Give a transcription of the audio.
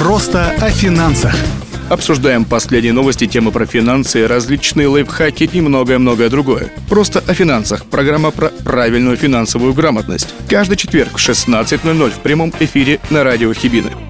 Просто о финансах. Обсуждаем последние новости, темы про финансы, различные лайфхаки и многое-многое другое. Просто о финансах. Программа про правильную финансовую грамотность. Каждый четверг в 16.00 в прямом эфире на радио Хибины.